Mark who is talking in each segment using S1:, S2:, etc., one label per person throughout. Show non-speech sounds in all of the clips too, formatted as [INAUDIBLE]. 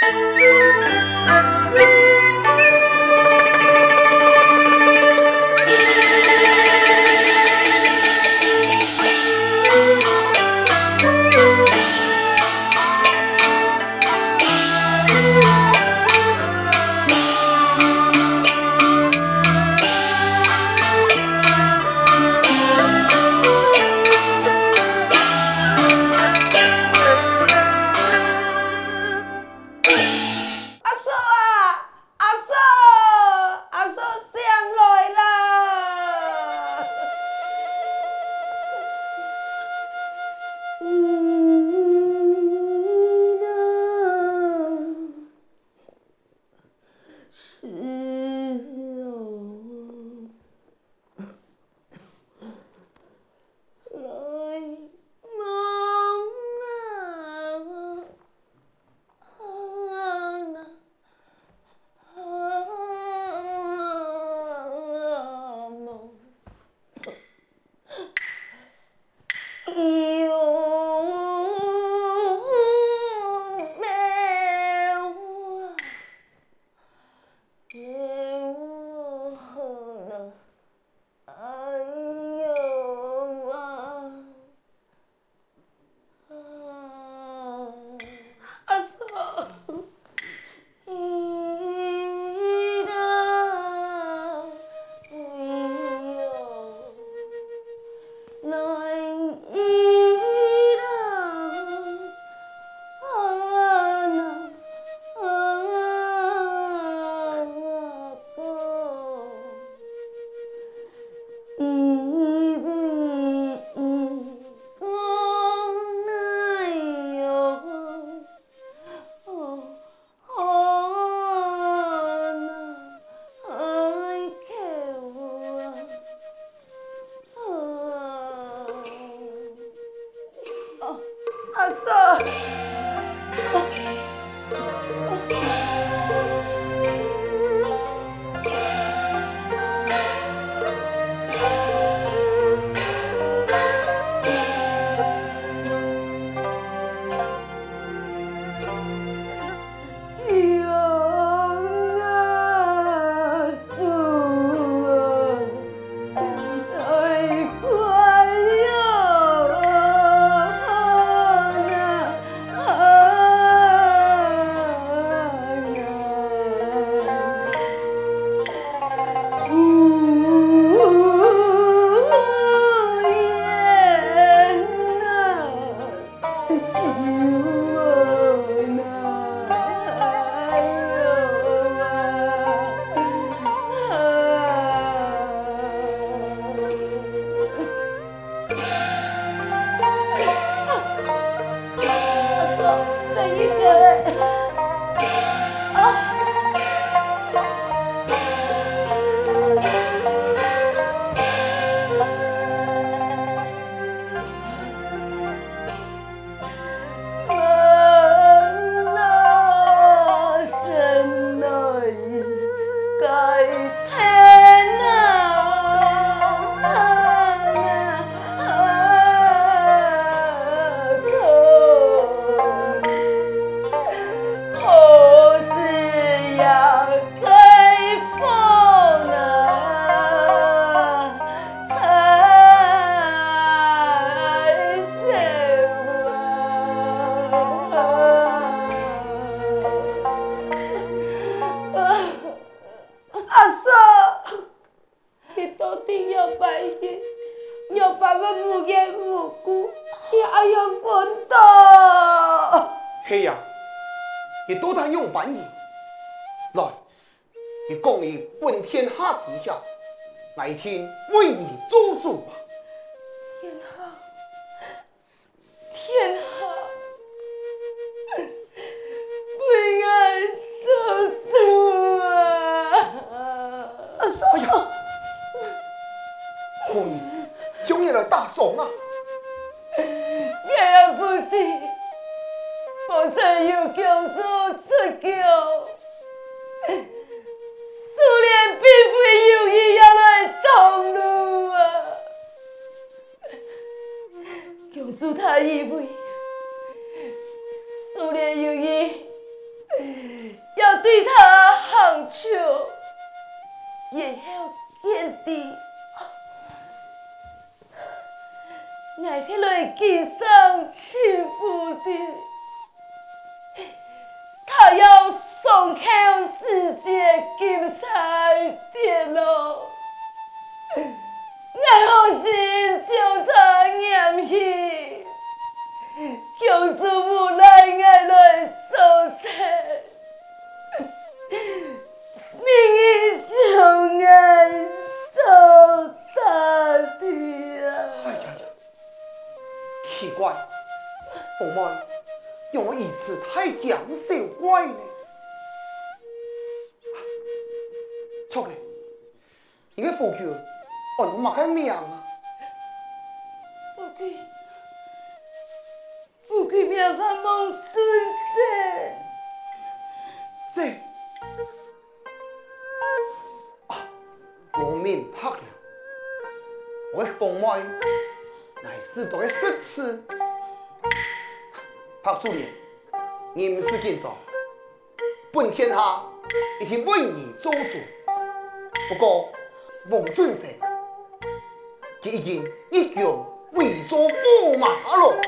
S1: 白 [LAUGHS] 要松口世界金彩电路，爱好心将他念起，强子无奈爱来做妾。命运就爱受他的啊！哎呀
S2: 呀，奇怪，让我一次太强小怪呢。错嘞，你个夫君，我唔系命啊！
S1: 夫君，夫君别发梦春
S2: 色。是。明白了，我的凤妹乃是多个识字，柏树莲，你们是见状，本天下已经为你做主。不过王尊胜，佢已经一脚为做驸马了。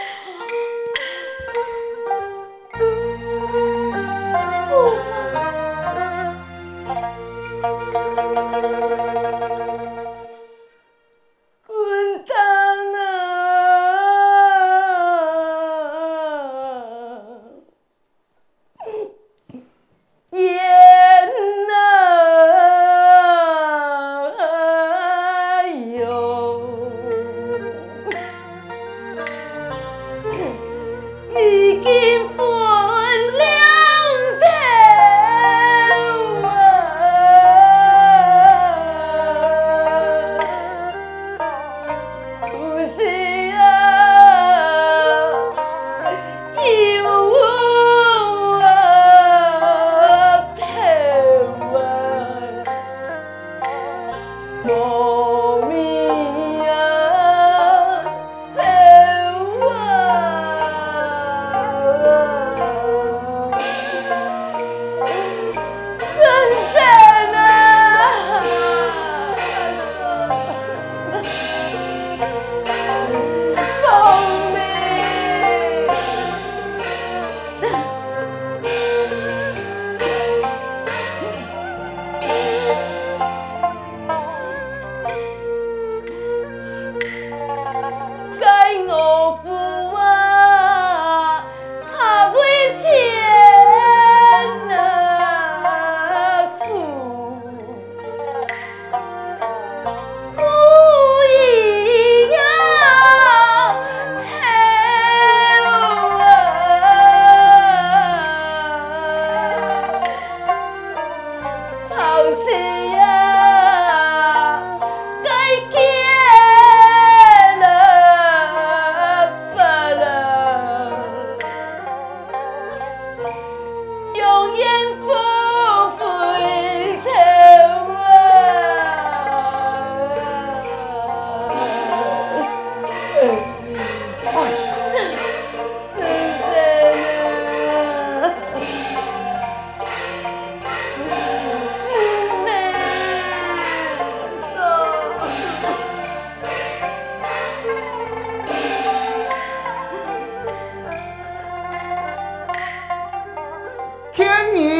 S2: 天意。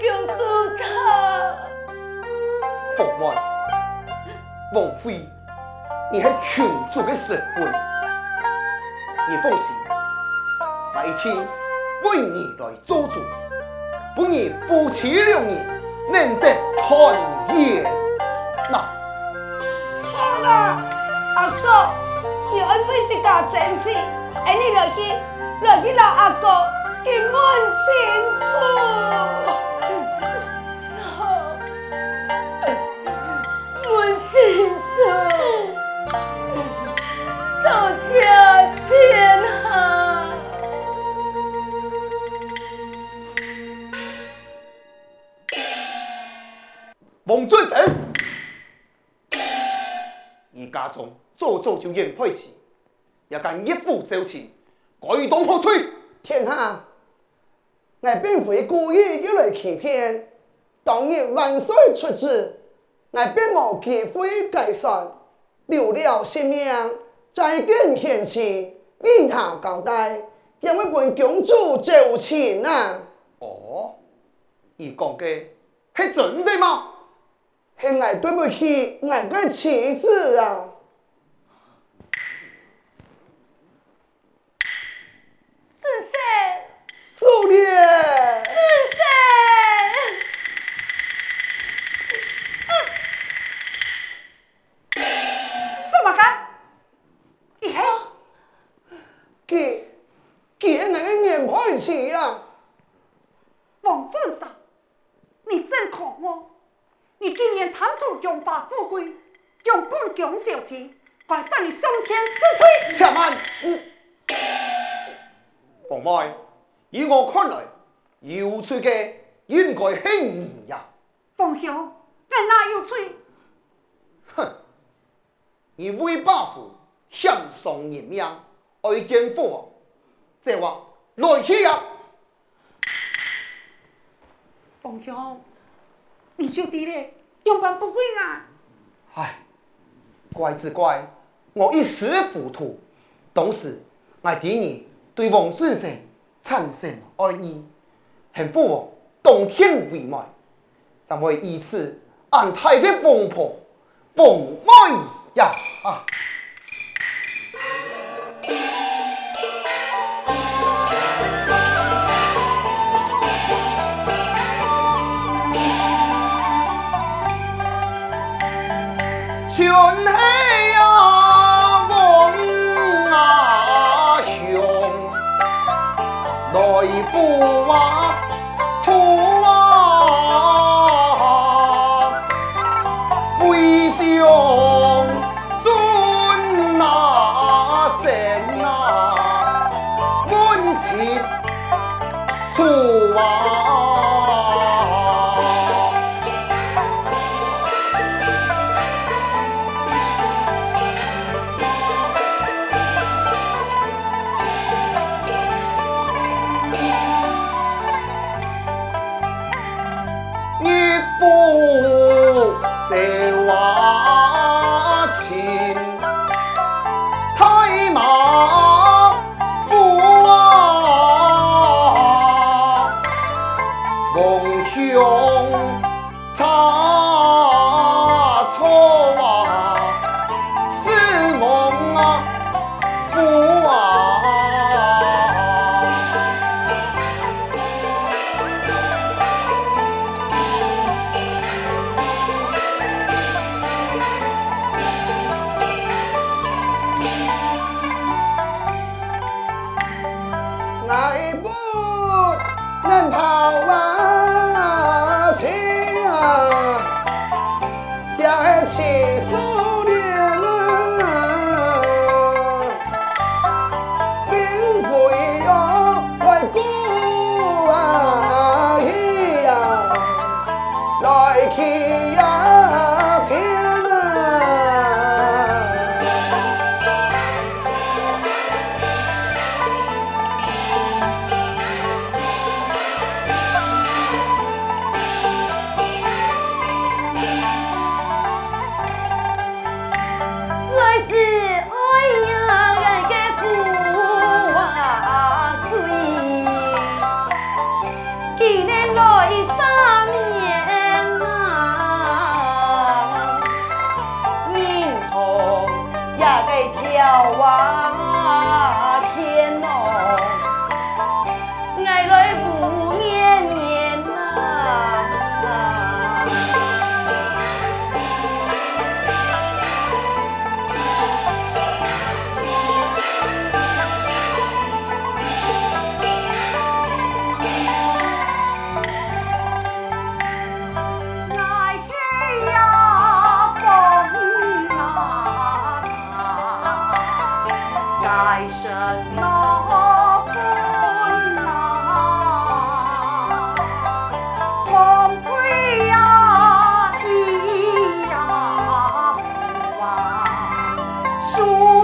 S1: 强诉他。
S2: 凤妹，王妃，你系群主的神棍，你放心，那一天为你来做主，本你夫妻两人能得团圆。那，
S1: 好啦，阿嫂，你安排这家正事，哎，你来去，来去老阿哥结婚庆祝。
S2: 做就应配起，也敢一夫招亲，该当何罪？
S3: 天下，我并非故意要来欺骗，当日万岁出旨，我并无机会解散，留了性命，再见贤妻，与他交代，因为本公主招亲啊。
S2: 哦，你讲嘅系真的吗？
S3: 系我对不起我的妻子啊！
S2: 想丧人命，爱见父王，这话来气呀！
S4: 凤兄。你小弟咧，永远不会啊！
S2: 唉，怪只怪我一时糊涂，当时我弟你对王先生产生爱意，很父王当天为媒，怎会以此安泰的凤婆凤妹呀？啊！不王。
S1: 跳啊，天哦。
S4: Oh.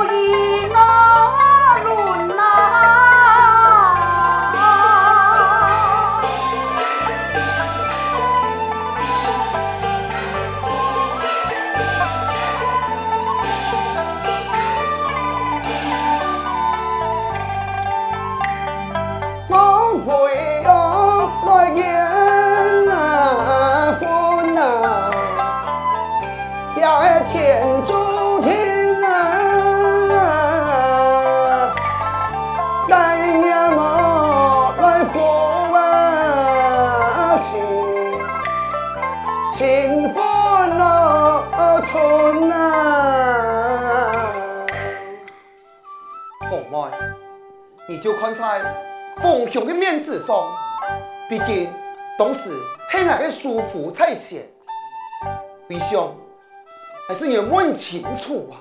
S2: 你就看在凤雄的面子上，毕竟当时系我的叔父在先，为上还是要问清楚啊！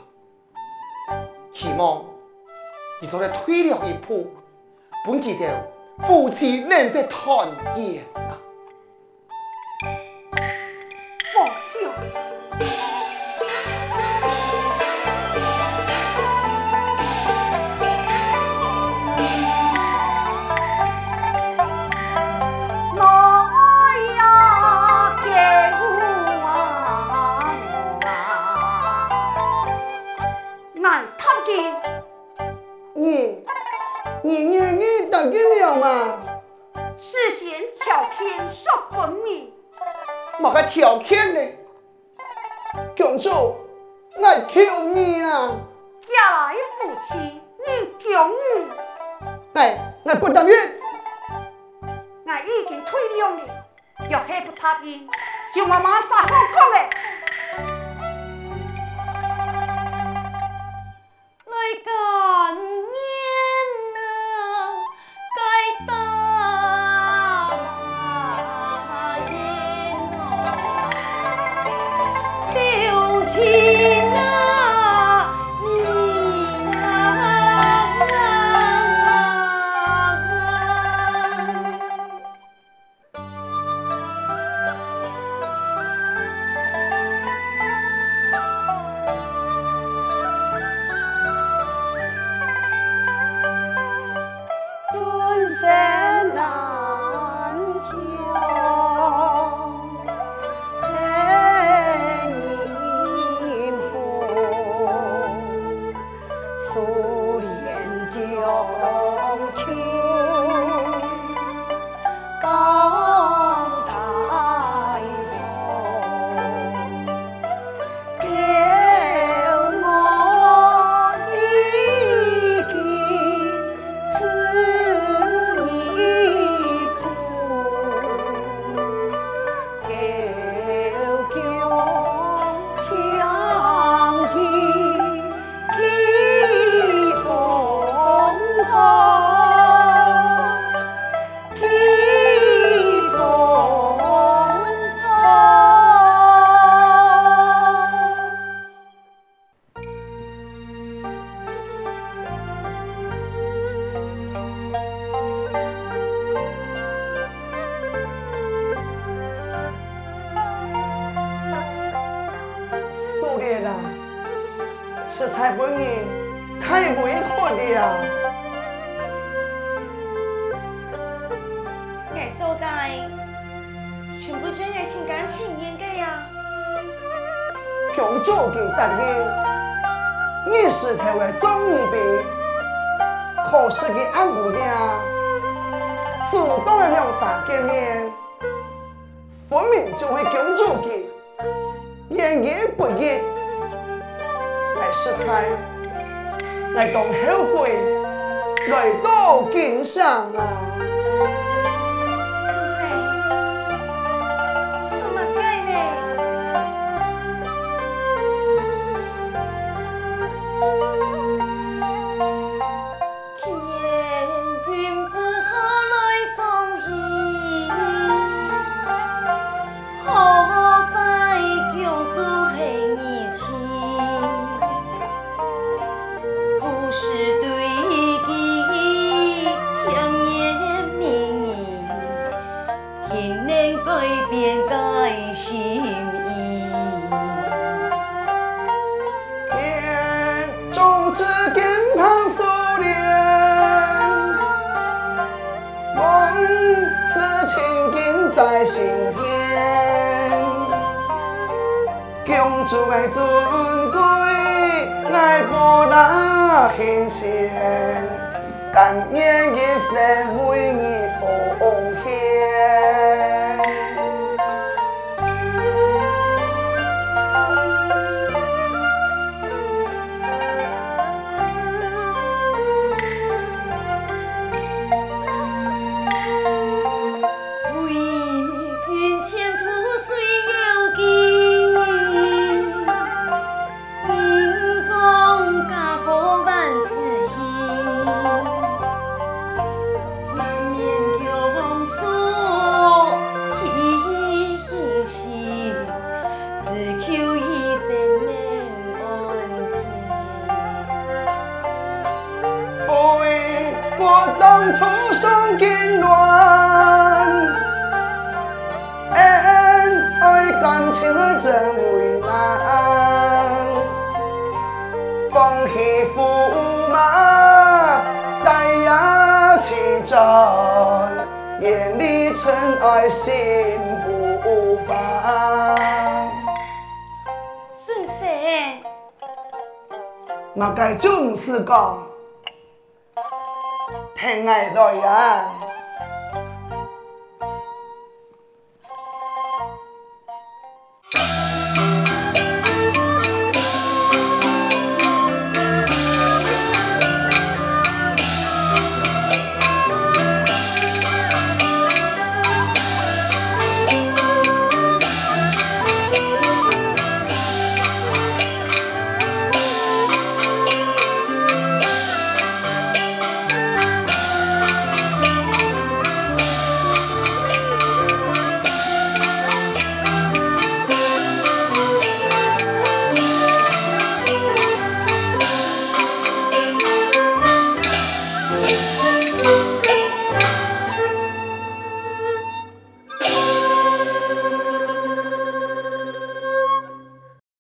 S2: 希望你昨日退了一步，本记得夫妻难得团圆
S4: 啊！
S2: 莫个条件呢？
S3: 公主，我求你啊！
S4: 家来夫妻，你强我。
S3: 哎，我不答应。
S4: 我已经退了你，要还不答应，就我马上好讲嘞。
S1: my god!
S3: 是才不你太委屈了。
S1: 该做该，全部转爱情感情应该呀。
S3: 强做给得你，你是台湾中一，可是给俺姑娘主动的两三见面，分明就会强做给，言言不言。Sức 当后悔来 lại 啊大天仙，今年一生为你奉献。Thấu 恩爱感情真为难。放弃驸马，带呀 em 眼里尘埃，心
S1: chưa
S3: 我该正式讲听我来呀。